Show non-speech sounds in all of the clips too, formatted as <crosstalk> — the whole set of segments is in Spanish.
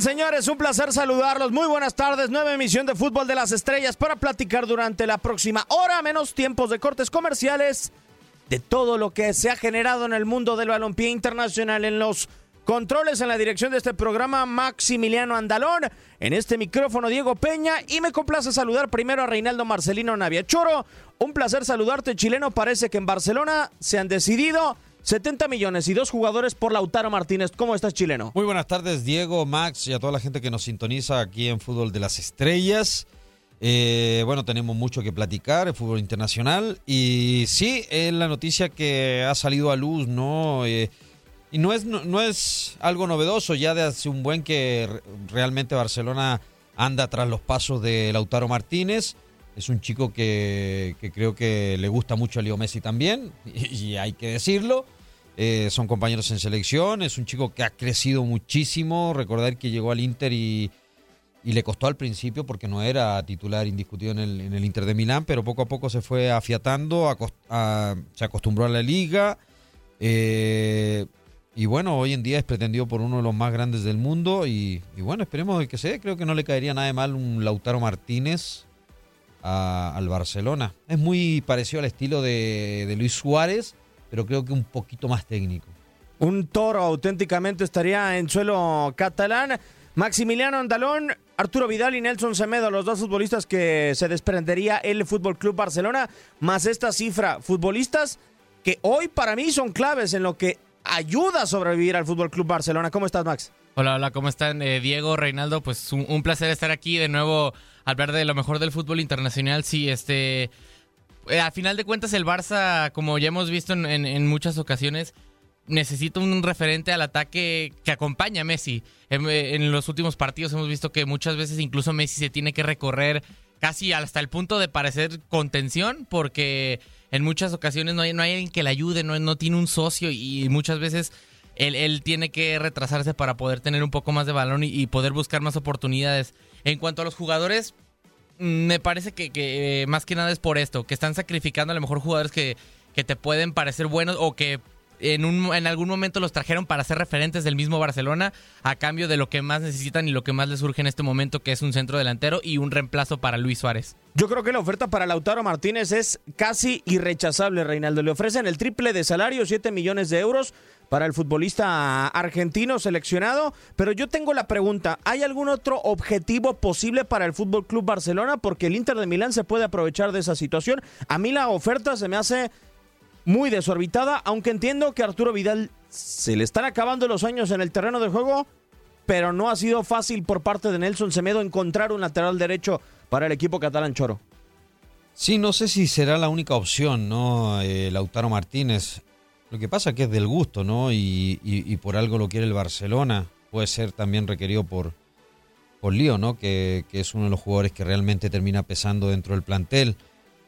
Señores? Un placer saludarlos. Muy buenas tardes. Nueva emisión de Fútbol de las Estrellas para platicar durante la próxima hora, menos tiempos de cortes comerciales, de todo lo que se ha generado en el mundo del balompié internacional en los controles en la dirección de este programa Maximiliano Andalón, en este micrófono Diego Peña y me complace saludar primero a Reinaldo Marcelino Naviachoro. Un placer saludarte, chileno. Parece que en Barcelona se han decidido 70 millones y dos jugadores por Lautaro Martínez. ¿Cómo estás, chileno? Muy buenas tardes, Diego, Max y a toda la gente que nos sintoniza aquí en Fútbol de las Estrellas. Eh, bueno, tenemos mucho que platicar, el fútbol internacional. Y sí, es la noticia que ha salido a luz, ¿no? Eh, y no es, no, es algo novedoso, ya de hace un buen que re- realmente Barcelona anda tras los pasos de Lautaro Martínez. Es un chico que, creo que le gusta mucho a Leo Messi también, <laughs> y, hay que decirlo. Eh, son compañeros en selección, es un chico que ha crecido muchísimo. Recordar que llegó al Inter y, le costó al principio porque no era titular indiscutido en el, Inter de Milán, pero poco a poco se fue afiatando, se acostumbró a la liga. eh, y bueno, hoy en día es pretendido por uno de los más grandes del mundo. Y, bueno, esperemos que se dé. Creo que no le caería nada de mal un Lautaro Martínez al Barcelona. Es muy parecido al estilo de, de Luis Suárez, pero creo que un poquito más técnico. Un toro auténticamente estaría en suelo catalán. Maximiliano Andalón, Arturo Vidal y Nelson Semedo, los dos futbolistas que se desprendería el Fútbol Club Barcelona, más esta cifra, futbolistas que hoy para mí son claves en lo que ayuda a sobrevivir al Fútbol Club Barcelona. ¿Cómo estás, Max? Hola, hola, ¿cómo están? Eh, Diego, Reinaldo, pues un, placer estar aquí de nuevo al hablar de lo mejor del fútbol internacional. Sí, este. eh, a final de cuentas, el Barça, como ya hemos visto en, en- muchas ocasiones, necesita un referente al ataque que acompañe a Messi. En, en los últimos partidos hemos visto que muchas veces incluso Messi se tiene que recorrer casi hasta el punto de parecer contención, porque en muchas ocasiones no hay, no hay alguien que le ayude, no, no tiene un socio y muchas veces él, él tiene que retrasarse para poder tener un poco más de balón y, poder buscar más oportunidades. En cuanto a los jugadores, mm, me parece que, que, eh, más que nada es por esto, que están sacrificando a lo mejor jugadores que, que te pueden parecer buenos o que en, un, en algún momento los trajeron para ser referentes del mismo Barcelona a cambio de lo que más necesitan y lo que más les surge en este momento, que es un centro delantero y un reemplazo para Luis Suárez. Yo creo que la oferta para Lautaro Martínez es casi irrechazable, Reinaldo. Le ofrecen el triple de salario, 7 millones de euros para el futbolista argentino seleccionado. Pero yo tengo la pregunta, ¿hay algún otro objetivo posible para el Fútbol Club Barcelona? Porque el Inter de Milán se puede aprovechar de esa situación. A mí la oferta se me hace muy desorbitada, aunque entiendo que Arturo Vidal se le están acabando los años en el terreno de juego, pero no ha sido fácil por parte de Nelson Semedo encontrar un lateral derecho para el equipo catalán Choro. Sí, no sé si será la única opción, ¿no? Eh, Lautaro Martínez. Lo que pasa que es del gusto, ¿no? Y por algo lo quiere el Barcelona. Puede ser también requerido por, por Lío, ¿no? Que, que es uno de los jugadores que realmente termina pesando dentro del plantel,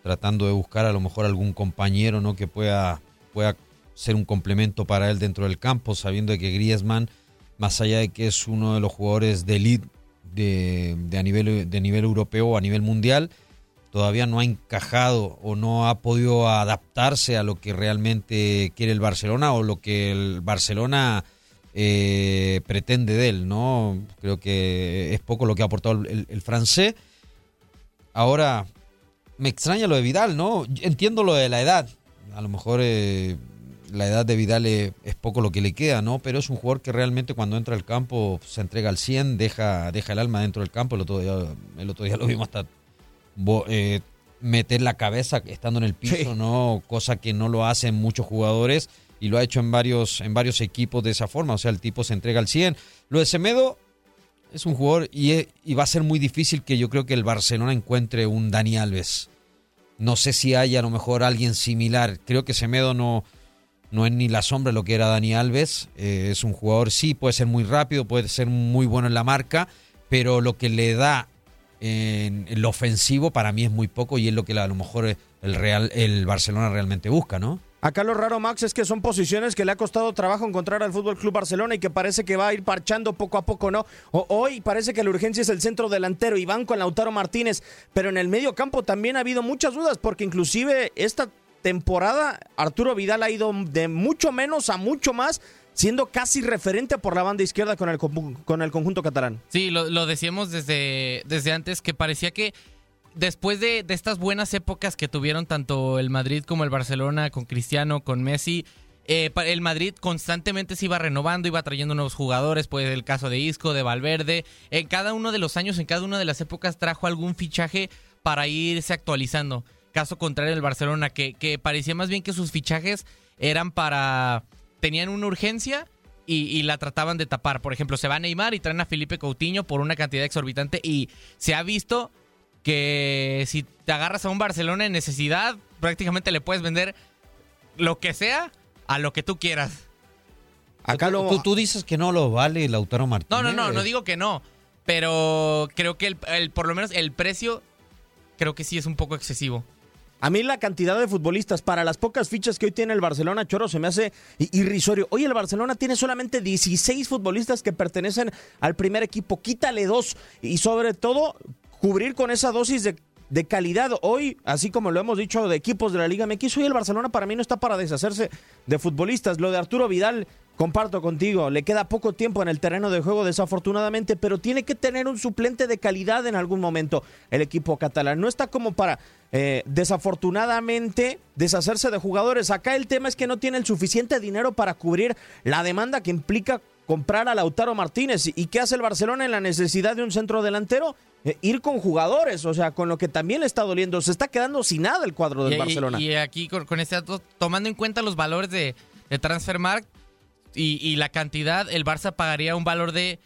tratando de buscar a lo mejor algún compañero, ¿no? Que pueda, pueda ser un complemento para él dentro del campo, sabiendo que Griezmann, más allá de que es uno de los jugadores de elite de, a nivel, de nivel europeo a nivel mundial, todavía no ha encajado o no ha podido adaptarse a lo que realmente quiere el Barcelona o lo que el Barcelona eh, pretende de él, ¿no? Creo que es poco lo que ha aportado el francés. Ahora, me extraña lo de Vidal, ¿no? Entiendo lo de la edad. A lo mejor eh, la edad de Vidal es, es poco lo que le queda, ¿no? Pero es un jugador que realmente cuando entra al campo se entrega al 100, deja, deja el alma dentro del campo. El otro día, el otro día lo vimos hasta eh, meter la cabeza estando en el piso, Sí. ¿no? Cosa que no lo hacen muchos jugadores y lo ha hecho en varios, en varios equipos de esa forma. O sea, el tipo se entrega al 100. Lo de Semedo es un jugador y, e- y va a ser muy difícil que yo creo que el Barcelona encuentre un Dani Alves. No sé si hay a lo mejor alguien similar. Creo que Semedo no, no es ni la sombra lo que era Dani Alves. Eh, es un jugador, sí, puede ser muy rápido, puede ser muy bueno en la marca, pero lo que le da en, lo ofensivo para mí es muy poco y es lo que a lo mejor el, Real, el Barcelona realmente busca, ¿no? Acá lo raro, Max, es que son posiciones que le ha costado trabajo encontrar al Fútbol Club Barcelona y que parece que va a ir parchando poco a poco, ¿no? Hoy parece que la urgencia es el centro delantero y van con Lautaro Martínez, pero en el medio campo también ha habido muchas dudas, porque inclusive esta temporada Arturo Vidal ha ido de mucho menos a mucho más, siendo casi referente por la banda izquierda con el, con el conjunto catalán. Sí, lo, lo decíamos desde, desde antes, que parecía que después de, estas buenas épocas que tuvieron tanto el Madrid como el Barcelona, con Cristiano, con Messi, eh, el Madrid constantemente se iba renovando, iba trayendo nuevos jugadores, pues el caso de Isco, de Valverde, en cada uno de los años, en cada una de las épocas trajo algún fichaje para irse actualizando. Caso contrario el Barcelona, que, parecía más bien que sus fichajes eran para... tenían una urgencia y, y la trataban de tapar. Por ejemplo, se va Neymar y traen a Felipe Coutinho por una cantidad exorbitante y se ha visto que si te agarras a un Barcelona en necesidad, prácticamente le puedes vender lo que sea a lo que tú quieras. Acá lo... tú- tú dices que no lo vale Lautaro Martínez. No, no, no, no digo que no, pero creo que el, el- por lo menos el precio creo que sí es un poco excesivo. A mí la cantidad de futbolistas para las pocas fichas que hoy tiene el Barcelona, Choro, se me hace irrisorio. Hoy el Barcelona tiene solamente 16 futbolistas que pertenecen al primer equipo. Quítale dos y sobre todo cubrir con esa dosis de, de calidad. Hoy, así como lo hemos dicho de equipos de la Liga MX, hoy el Barcelona para mí no está para deshacerse de futbolistas. Lo de Arturo Vidal, comparto contigo, le queda poco tiempo en el terreno de juego desafortunadamente, pero tiene que tener un suplente de calidad en algún momento el equipo catalán. No está como para eh, desafortunadamente deshacerse de jugadores. Acá el tema es que no tiene el suficiente dinero para cubrir la demanda que implica comprar a Lautaro Martínez. ¿Y qué hace el Barcelona en la necesidad de un centro delantero? Eh, ir con jugadores, o sea, con lo que también le está doliendo. Se está quedando sin nada el cuadro del Y- Barcelona. Y, aquí con, con este dato, tomando en cuenta los valores de, de Transfermarkt y, y la cantidad, el Barça pagaría un valor de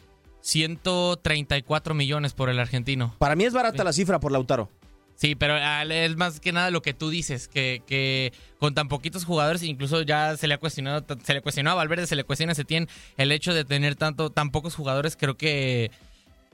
134 millones por el argentino. Para mí es barata la cifra por Lautaro. Sí, pero ah, es más que nada lo que tú dices, que, que con tan poquitos jugadores, incluso ya se le ha cuestionado, se le cuestionó a Valverde, se le cuestiona a Setién el hecho de tener tanto, tan pocos jugadores, creo que,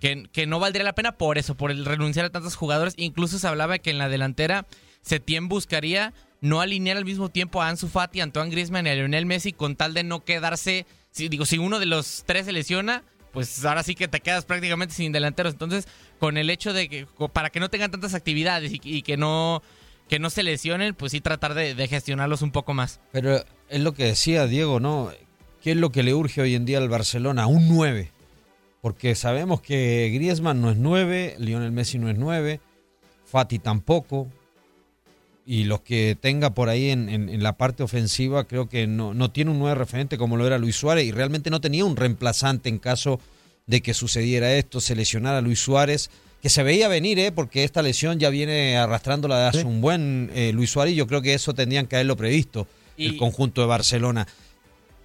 que, que no valdría la pena por eso, por el renunciar a tantos jugadores. Incluso se hablaba que en la delantera Setién buscaría no alinear al mismo tiempo a Ansu Fati, Antoine Griezmann y a Lionel Messi con tal de no quedarse, si, digo, si uno de los tres se lesiona, pues ahora sí que te quedas prácticamente sin delanteros. Entonces, con el hecho de que, para que no tengan tantas actividades y, que no que no se lesionen, pues sí tratar de, gestionarlos un poco más. Pero es lo que decía Diego, ¿no? ¿Qué es lo que le urge hoy en día al Barcelona? Un 9. Porque sabemos que Griezmann no es 9, Lionel Messi no es 9, Fati tampoco. Y los que tenga por ahí en la parte ofensiva, creo que no, no tiene un 9 referente como lo era Luis Suárez y realmente no tenía un reemplazante en caso de que sucediera esto, se lesionara Luis Suárez, que se veía venir, ¿eh? porque esta lesión ya viene arrastrándola de hace un buen eh, Luis Suárez y yo creo que eso tendrían que haberlo previsto el conjunto de Barcelona.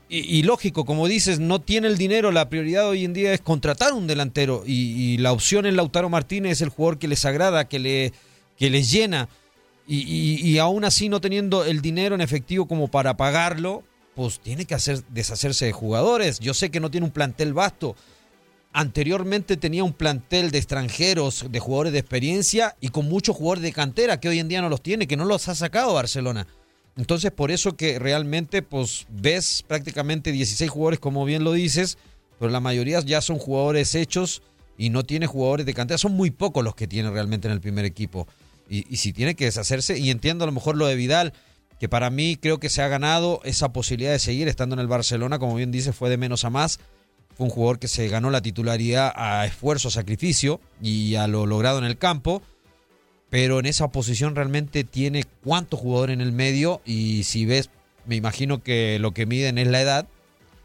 Y, y lógico, como dices, no tiene el dinero, la prioridad hoy en día es contratar un delantero y, y la opción en Lautaro Martínez es el jugador que les agrada, que, le, que les llena y, y- y aún así no teniendo el dinero en efectivo como para pagarlo, pues tiene que hacer, deshacerse de jugadores. Yo sé que no tiene un plantel vasto. Anteriormente tenía un plantel de extranjeros, de jugadores de experiencia y con muchos jugadores de cantera que hoy en día no los tiene, que no los ha sacado Barcelona. Entonces, por eso que realmente, pues, ves prácticamente 16 jugadores, como bien lo dices, pero la mayoría ya son jugadores hechos y no tiene jugadores de cantera. Son muy pocos los que tiene realmente en el primer equipo. Y, y si tiene que deshacerse, y entiendo a lo mejor lo de Vidal, que para mí creo que se ha ganado esa posibilidad de seguir estando en el Barcelona, como bien dice, fue de menos a más. Fue un jugador que se ganó la titularidad a esfuerzo, sacrificio y a lo logrado en el campo pero en esa posición realmente tiene cuántos jugadores en el medio y si ves, me imagino que lo que miden es la edad,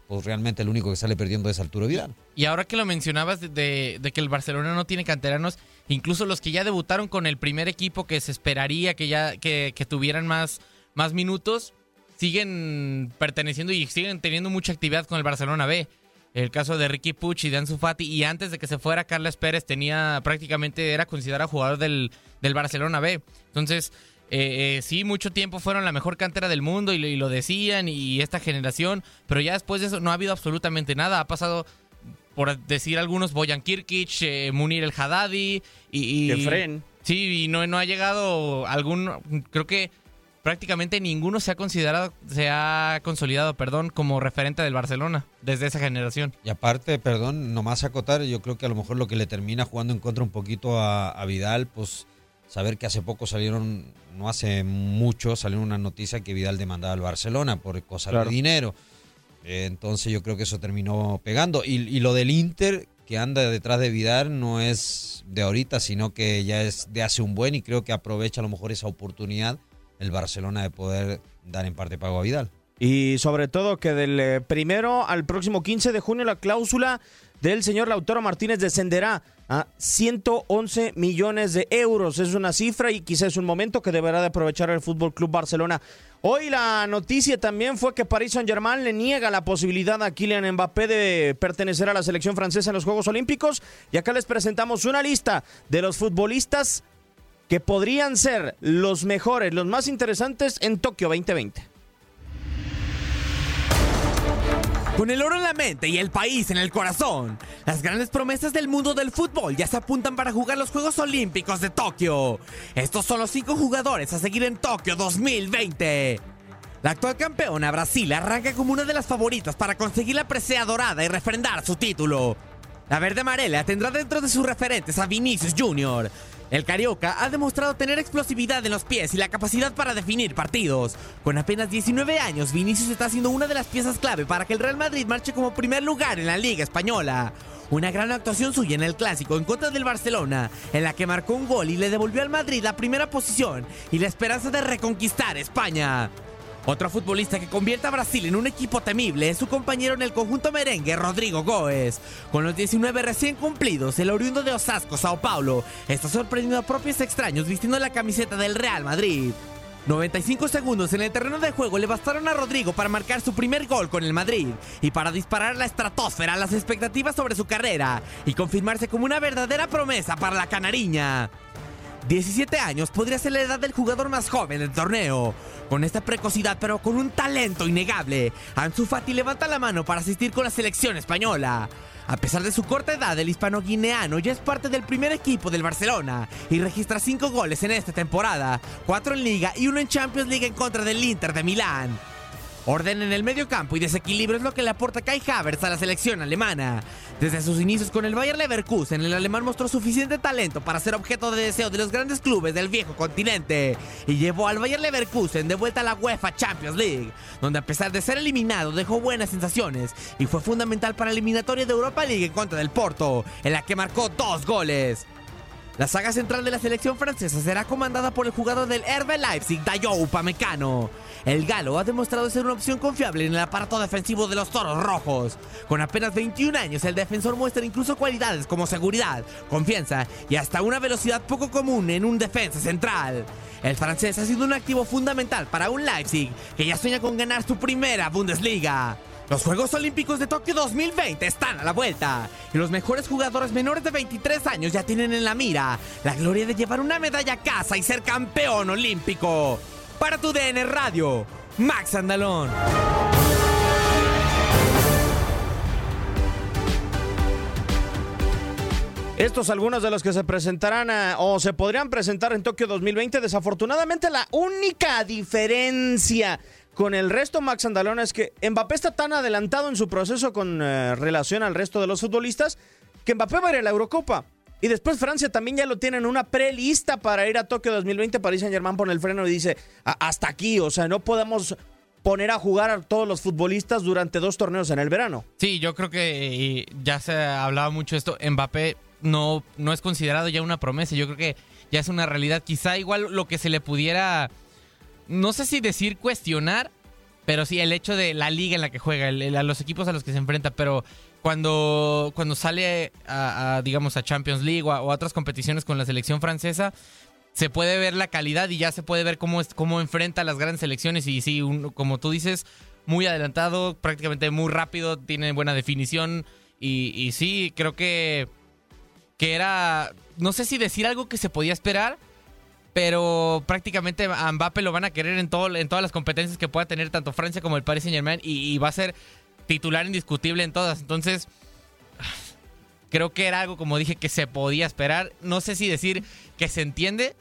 pues realmente el único que sale perdiendo es Arturo Vidal. Y ahora que lo mencionabas de, que el Barcelona no tiene canteranos, incluso los que ya debutaron con el primer equipo que se esperaría que ya que, que tuvieran más, más minutos, siguen perteneciendo y siguen teniendo mucha actividad con el Barcelona B. El caso de Ricky Puch y de Ansu Fati, y antes de que se fuera Carles Pérez, tenía prácticamente era considerado jugador del, del Barcelona B. Entonces, eh, eh, sí, mucho tiempo fueron la mejor cantera del mundo y, lo- y lo decían y esta generación, pero ya después de eso no ha habido absolutamente nada. Ha pasado, por decir algunos, Boyan Kirkic, eh, Munir el Haddadi y... y Efren. Sí, y no, no ha llegado algún... Creo que prácticamente ninguno se ha considerado, se ha consolidado, perdón, como referente del Barcelona desde esa generación. Y aparte, perdón, nomás acotar, yo creo que a lo mejor lo que le termina jugando en contra un poquito a, a Vidal, pues saber que hace poco salieron, no hace mucho, salió una noticia que Vidal demandaba al Barcelona por cosas Claro. de dinero. Entonces yo creo que eso terminó pegando. Y, y lo del Inter, que anda detrás de Vidal, no es de ahorita, sino que ya es de hace un buen y creo que aprovecha a lo mejor esa oportunidad el Barcelona de poder dar en parte pago a Vidal. Y sobre todo que del eh, primero al próximo 15 de junio la cláusula del señor Lautaro Martínez descenderá a 111 millones de euros. Es una cifra y quizás es un momento que deberá de aprovechar el Fútbol Club Barcelona. Hoy la noticia también fue que Paris Saint-Germain le niega la posibilidad a Kylian Mbappé de pertenecer a la selección francesa en los Juegos Olímpicos. Y acá les presentamos una lista de los futbolistas que podrían ser los mejores, los más interesantes en Tokio 2020. Con el oro en la mente y el país en el corazón, las grandes promesas del mundo del fútbol ya se apuntan para jugar los Juegos Olímpicos de Tokio. Estos son los cinco jugadores a seguir en Tokio 2020. La actual campeona Brasil arranca como una de las favoritas para conseguir la presea dorada y refrendar su título. La verde amarela tendrá dentro de sus referentes a Vinicius Jr. El Carioca ha demostrado tener explosividad en los pies y la capacidad para definir partidos. Con apenas 19 años, Vinicius está siendo una de las piezas clave para que el Real Madrid marche como primer lugar en la Liga Española. Una gran actuación suya en el clásico en contra del Barcelona, en la que marcó un gol y le devolvió al Madrid la primera posición y la esperanza de reconquistar España. Otro futbolista que convierte a Brasil en un equipo temible es su compañero en el conjunto merengue, Rodrigo Goes. Con los 19 recién cumplidos, el oriundo de Osasco, Sao Paulo, está sorprendiendo a propios extraños vistiendo la camiseta del Real Madrid. 95 segundos en el terreno de juego le bastaron a Rodrigo para marcar su primer gol con el Madrid y para disparar la estratosfera las expectativas sobre su carrera y confirmarse como una verdadera promesa para la canariña. 17 años podría ser la edad del jugador más joven del torneo. Con esta precocidad pero con un talento innegable, Ansu Fati levanta la mano para asistir con la selección española. A pesar de su corta edad, el hispano-guineano ya es parte del primer equipo del Barcelona y registra 5 goles en esta temporada, 4 en Liga y 1 en Champions League en contra del Inter de Milán. Orden en el medio campo y desequilibrio es lo que le aporta Kai Havertz a la selección alemana. Desde sus inicios con el Bayer Leverkusen, el alemán mostró suficiente talento para ser objeto de deseo de los grandes clubes del viejo continente y llevó al Bayer Leverkusen de vuelta a la UEFA Champions League, donde a pesar de ser eliminado dejó buenas sensaciones y fue fundamental para la eliminatoria de Europa League en contra del Porto, en la que marcó dos goles. La saga central de la selección francesa será comandada por el jugador del RB Leipzig, Dayo Upamecano. El galo ha demostrado ser una opción confiable en el aparato defensivo de los Toros Rojos. Con apenas 21 años, el defensor muestra incluso cualidades como seguridad, confianza y hasta una velocidad poco común en un defensa central. El francés ha sido un activo fundamental para un Leipzig que ya sueña con ganar su primera Bundesliga. Los Juegos Olímpicos de Tokio 2020 están a la vuelta y los mejores jugadores menores de 23 años ya tienen en la mira la gloria de llevar una medalla a casa y ser campeón olímpico. Para tu DN Radio, Max Andalón. Estos algunos de los que se presentarán eh, o se podrían presentar en Tokio 2020. Desafortunadamente, la única diferencia con el resto, Max Andalón, es que Mbappé está tan adelantado en su proceso con eh, relación al resto de los futbolistas que Mbappé va a ir a la Eurocopa. Y después Francia también ya lo tienen una prelista para ir a Tokio 2020. París Saint Germain pone el freno y dice, "A- hasta aquí, o sea, no podemos poner a jugar a todos los futbolistas durante dos torneos en el verano. Sí, yo creo que ya se hablaba mucho esto. Mbappé no, no es considerado ya una promesa. Yo creo que ya es una realidad. Quizá igual lo que se le pudiera, no sé si decir cuestionar, pero sí el hecho de la liga en la que juega, los equipos a los que se enfrenta. Pero cuando, cuando sale a, digamos, a Champions League o a, o a otras competiciones con la selección francesa, se puede ver la calidad y ya se puede ver cómo, es, cómo enfrenta a las grandes selecciones. Y sí, un- como tú dices, muy adelantado, prácticamente muy rápido, tiene buena definición. Y, y sí, creo que, que era, no sé si decir algo que se podía esperar, pero prácticamente a Mbappé lo van a querer en, todo, todas las competencias que pueda tener tanto Francia como el Paris Saint Germain y, y va a ser titular indiscutible en todas. Entonces, creo que era algo, como dije, que se podía esperar. No sé si decir que se entiende,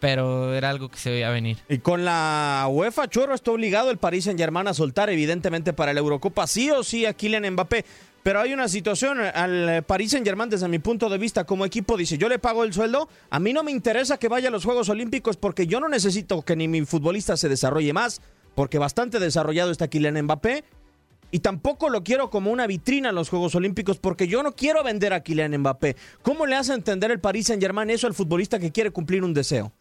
pero era algo que se veía venir. Y con la UEFA, Chorro está obligado el Paris Saint Germain a soltar, evidentemente, para la Eurocopa, sí o sí a Kylian Mbappé. Pero hay una situación, al Paris Saint Germain, desde mi punto de vista como equipo, dice, yo le pago el sueldo, a mí no me interesa que vaya a los Juegos Olímpicos porque yo no necesito que ni mi futbolista se desarrolle más, porque bastante desarrollado está Kylian Mbappé, y tampoco lo quiero como una vitrina en los Juegos Olímpicos porque yo no quiero vender a Kylian Mbappé. ¿Cómo le hace entender el Paris Saint Germain eso al futbolista que quiere cumplir un deseo?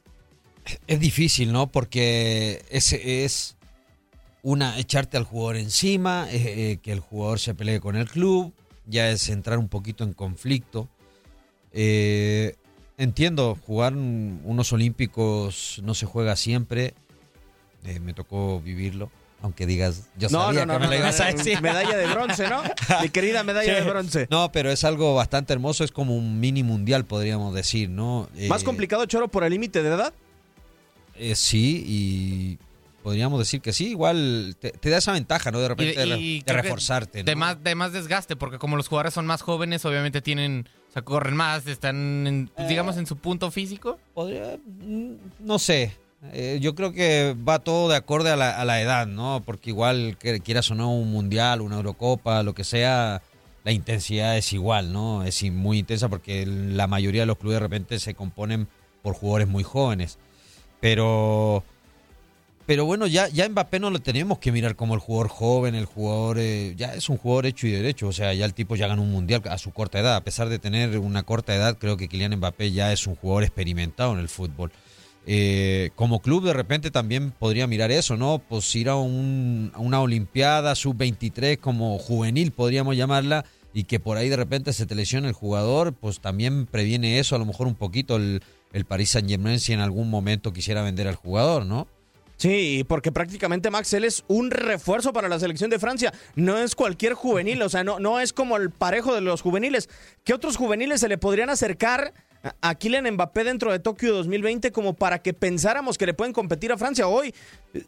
Es difícil, ¿no? Porque ese es una echarte al jugador encima, eh, que el jugador se pelee con el club, ya es entrar un poquito en conflicto. Eh, entiendo, jugar unos olímpicos no se juega siempre, eh, me tocó vivirlo. Aunque digas, yo sabía que me lo ibas a decir. Medalla de bronce, ¿no? <laughs> Mi querida medalla de bronce. No, pero es algo bastante hermoso, es como un mini mundial, podríamos decir, ¿no? ¿Más complicado, Choro, por el límite de edad? sí, y podríamos decir que sí, igual te, da esa ventaja, ¿no? De repente de, reforzarte. De, más, de más desgaste, porque como los jugadores son más jóvenes, obviamente tienen, o sea, corren más, están, pues, digamos, en su punto físico. Podría, mm, no sé. Eh, yo creo que va todo de acorde a la, a la edad, ¿no? Porque igual que quieras o no un mundial, una Eurocopa, lo que sea, la intensidad es igual, ¿no? Es muy intensa porque la mayoría de los clubes de repente se componen por jugadores muy jóvenes. Pero pero bueno, ya, ya Mbappé no lo tenemos que mirar como el jugador joven, el jugador, eh, ya es un jugador hecho y derecho, o sea, ya el tipo ya ganó un mundial a su corta edad, a pesar de tener una corta edad, creo que Kylian Mbappé ya es un jugador experimentado en el fútbol. Eh, como club de repente también podría mirar eso, ¿no? Pues ir a, un, a una Olimpiada sub-23 como juvenil, podríamos llamarla, y que por ahí de repente se te lesiona el jugador, pues también previene eso a lo mejor un poquito el, el Paris Saint Germain si en algún momento quisiera vender al jugador, ¿no? Sí, porque prácticamente Max él es un refuerzo para la selección de Francia. No es cualquier juvenil, o sea, no, no es como el parejo de los juveniles. ¿Qué otros juveniles se le podrían acercar a Kylian Mbappé dentro de Tokio 2020 como para que pensáramos que le pueden competir a Francia hoy?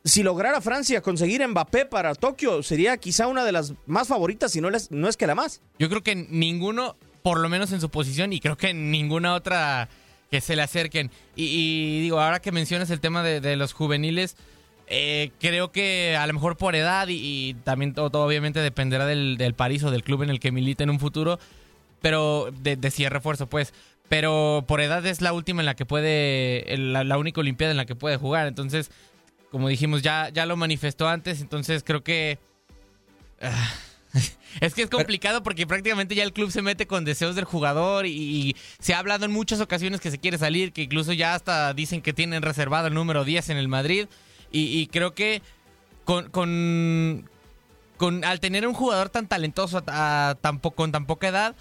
Si lograra Francia conseguir Mbappé para Tokio, sería quizá una de las más favoritas, si no, no es que la más. Yo creo que ninguno, por lo menos en su posición, y creo que ninguna otra que se le acerquen. Y, digo, ahora que mencionas el tema de, los juveniles, eh, creo que a lo mejor por edad y, también todo, obviamente dependerá del, del, París o del club en el que milite en un futuro, pero de, de si refuerzo, pues. Pero por edad es la última en la que puede, la, única Olimpiada en la que puede jugar. Entonces, como dijimos, ya, ya lo manifestó antes, entonces creo que... Ah, <laughs> es que es complicado porque prácticamente ya el club se mete con deseos del jugador y, se ha hablado en muchas ocasiones que se quiere salir, que incluso ya hasta dicen que tienen reservado el número 10 en el Madrid. Y, creo que con, con, al tener un jugador tan talentoso con tan poca edad,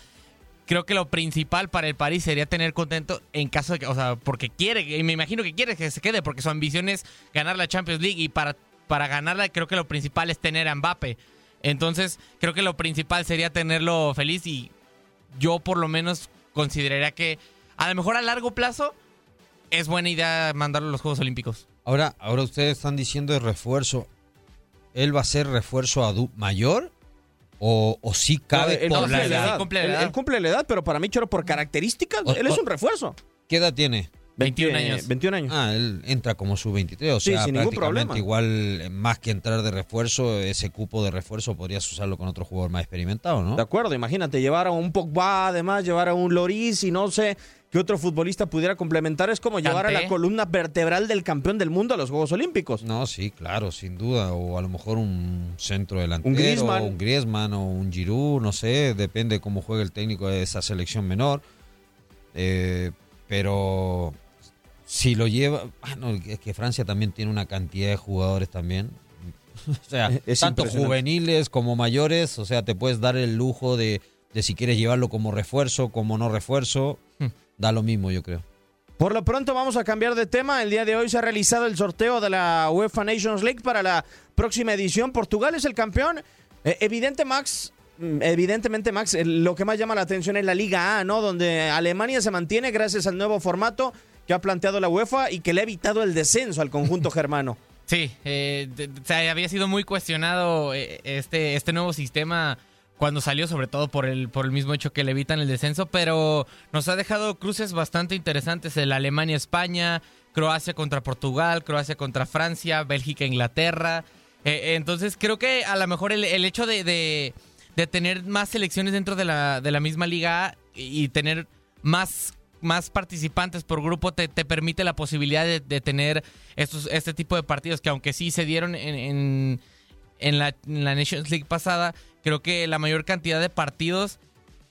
creo que lo principal para el París sería tener contento en caso de que, o sea, porque quiere, y me imagino que quiere que se quede, porque su ambición es ganar la Champions League y para, para ganarla creo que lo principal es tener a Mbappe. Entonces, creo que lo principal sería tenerlo feliz y yo por lo menos consideraría que a lo mejor a largo plazo es buena idea mandarlo a los Juegos Olímpicos. Ahora, ahora ustedes están diciendo de refuerzo. ¿Él va a ser refuerzo mayor? ¿O, o sí cabe por la edad? Él cumple la edad. Él, cumple la edad, pero para mí, Choro, por características, él es un refuerzo. ¿Qué edad tiene? 21 años. 21 años. Ah, él entra como su 23, o sea, sin ningún problema. igual eh, más que entrar de refuerzo, ese cupo de refuerzo podrías usarlo con otro jugador más experimentado, ¿no? De acuerdo, imagínate llevar a un Pogba, además llevar a un Loris y no sé qué otro futbolista pudiera complementar, es como llevar a la columna vertebral del campeón del mundo a los Juegos Olímpicos. No, sí, claro, sin duda, o a lo mejor un centro delantero, un Griezmann, un Griezmann o un Giroud, no sé, depende cómo juegue el técnico de esa selección menor. Eh, pero si lo lleva, bueno, es que Francia también tiene una cantidad de jugadores también. <laughs> o sea, tanto juveniles como mayores, o sea, te puedes dar el lujo de, de si quieres llevarlo como refuerzo, como no refuerzo, hmm. da lo mismo, yo creo. Por lo pronto vamos a cambiar de tema. El día de hoy se ha realizado el sorteo de la UEFA Nations League para la próxima edición. Portugal es el campeón. Eh, evidente, Max, mm, evidentemente, Max, lo que más llama la atención es la Liga A, ¿no? Donde Alemania se mantiene gracias al nuevo formato que ha planteado la UEFA y que le ha evitado el descenso al conjunto <laughs> germano. Sí, eh, de- o sea, había sido muy cuestionado eh, este, este nuevo sistema cuando salió, sobre todo por el, por el mismo hecho que le evitan el descenso, pero nos ha dejado cruces bastante interesantes, el Alemania-España, Croacia contra Portugal, Croacia contra Francia, Bélgica-Inglaterra. Eh, entonces creo que a lo mejor el, el hecho de, de- de tener más selecciones dentro de la, de la misma liga y tener más, más participantes por grupo te, te permite la posibilidad de, tener estos, este tipo de partidos que aunque sí se dieron en, en, la, la Nations League pasada, creo que la mayor cantidad de partidos,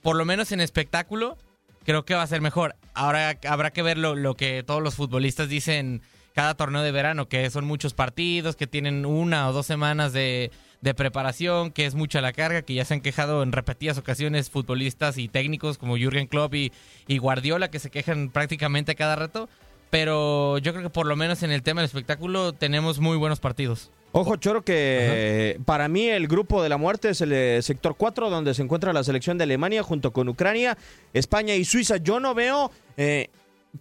por lo menos en espectáculo, creo que va a ser mejor. Ahora habrá que ver lo que todos los futbolistas dicen cada torneo de verano, que son muchos partidos, que tienen una o dos semanas de, de preparación, que es mucha la carga, que ya se han quejado en repetidas ocasiones futbolistas y técnicos como Jürgen Klopp y, y Guardiola, que se quejan prácticamente cada rato. Pero yo creo que por lo menos en el tema del espectáculo tenemos muy buenos partidos. Ojo, Choro, que para mí el grupo de la muerte es el eh, sector 4, donde se encuentra la selección de Alemania junto con Ucrania, España y Suiza. Yo no veo eh,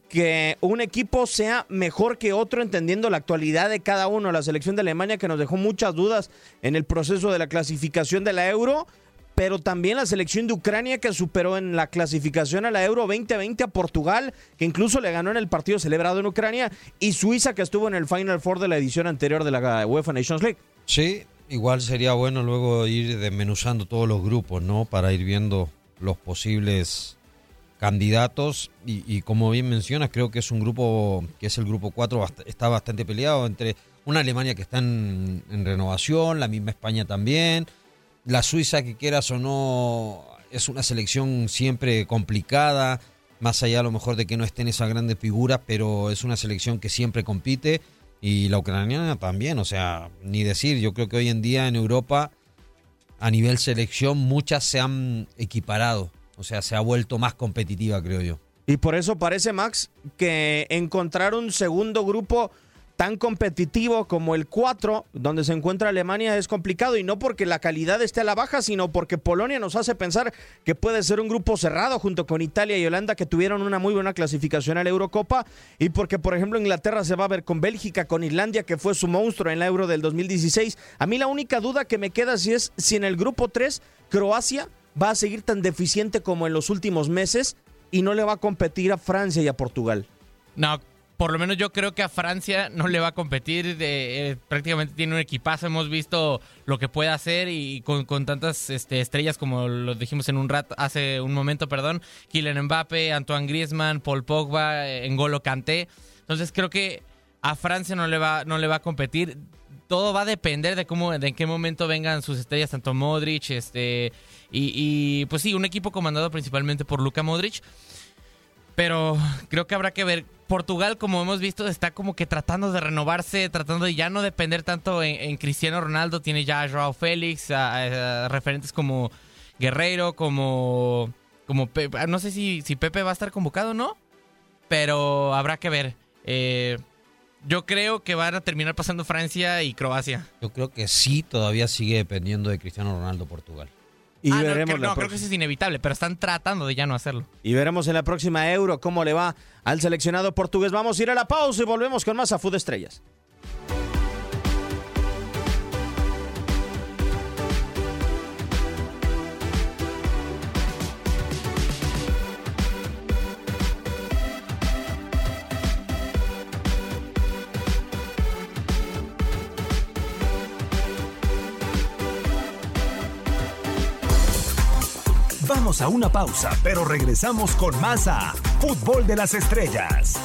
que un equipo sea mejor que otro, entendiendo la actualidad de cada uno. La selección de Alemania que nos dejó muchas dudas en el proceso de la clasificación de la Euro. Pero también la selección de Ucrania que superó en la clasificación a la Euro 2020 a Portugal, que incluso le ganó en el partido celebrado en Ucrania, y Suiza que estuvo en el Final Four de la edición anterior de la UEFA Nations League. Sí, igual sería bueno luego ir desmenuzando todos los grupos, ¿no? Para ir viendo los posibles candidatos y, como bien mencionas, creo que es un grupo, que es el grupo 4, bast- está bastante peleado entre una Alemania que está en, en renovación, la misma España también, la Suiza que quieras o no, es una selección siempre complicada, más allá a lo mejor de que no estén esas grandes figuras, pero es una selección que siempre compite. Y la ucraniana también, o sea, ni decir, yo creo que hoy en día en Europa a nivel selección muchas se han equiparado, o sea, se ha vuelto más competitiva, creo yo. Y por eso parece, Max, que encontrar un segundo grupo tan competitivo como el 4, donde se encuentra Alemania, es complicado. Y no porque la calidad esté a la baja, sino porque Polonia nos hace pensar que puede ser un grupo cerrado junto con Italia y Holanda, que tuvieron una muy buena clasificación a la Eurocopa. Y porque, por ejemplo, Inglaterra se va a ver con Bélgica, con Islandia, que fue su monstruo en la Euro del 2016. A mí la única duda que me queda si es si en el grupo 3 Croacia va a seguir tan deficiente como en los últimos meses y no le va a competir a Francia y a Portugal. No, por lo menos yo creo que a Francia no le va a competir. eh, prácticamente tiene un equipazo. Hemos visto lo que puede hacer y con, tantas este, estrellas como lo dijimos en un rato, hace un momento, perdón. Kylian Mbappe, Antoine Griezmann, Paul Pogba, eh, N'Golo Kanté. Entonces creo que a Francia no le va, no le va a competir. Todo va a depender de cómo, de en qué momento vengan sus estrellas, tanto Modric, este, y, y, pues sí, un equipo comandado principalmente por Luka Modric. Pero creo que habrá que ver. Portugal, como hemos visto, está como que tratando de renovarse, tratando de ya no depender tanto en, Cristiano Ronaldo. Tiene ya a Joao Félix, a, referentes como Guerreiro, como. como Pe- no sé si, si Pepe va a estar convocado o no, pero habrá que ver. Eh, yo creo que van a terminar pasando Francia y Croacia. Yo creo que sí todavía sigue dependiendo de Cristiano Ronaldo Portugal. Y Ah, no, veremos creo, la no, creo que eso es inevitable, pero están tratando de ya no hacerlo. Y veremos en la próxima Euro cómo le va al seleccionado portugués. Vamos a ir a la pausa y volvemos con más a Food Estrellas. A una pausa, pero regresamos con más a Fútbol de las Estrellas.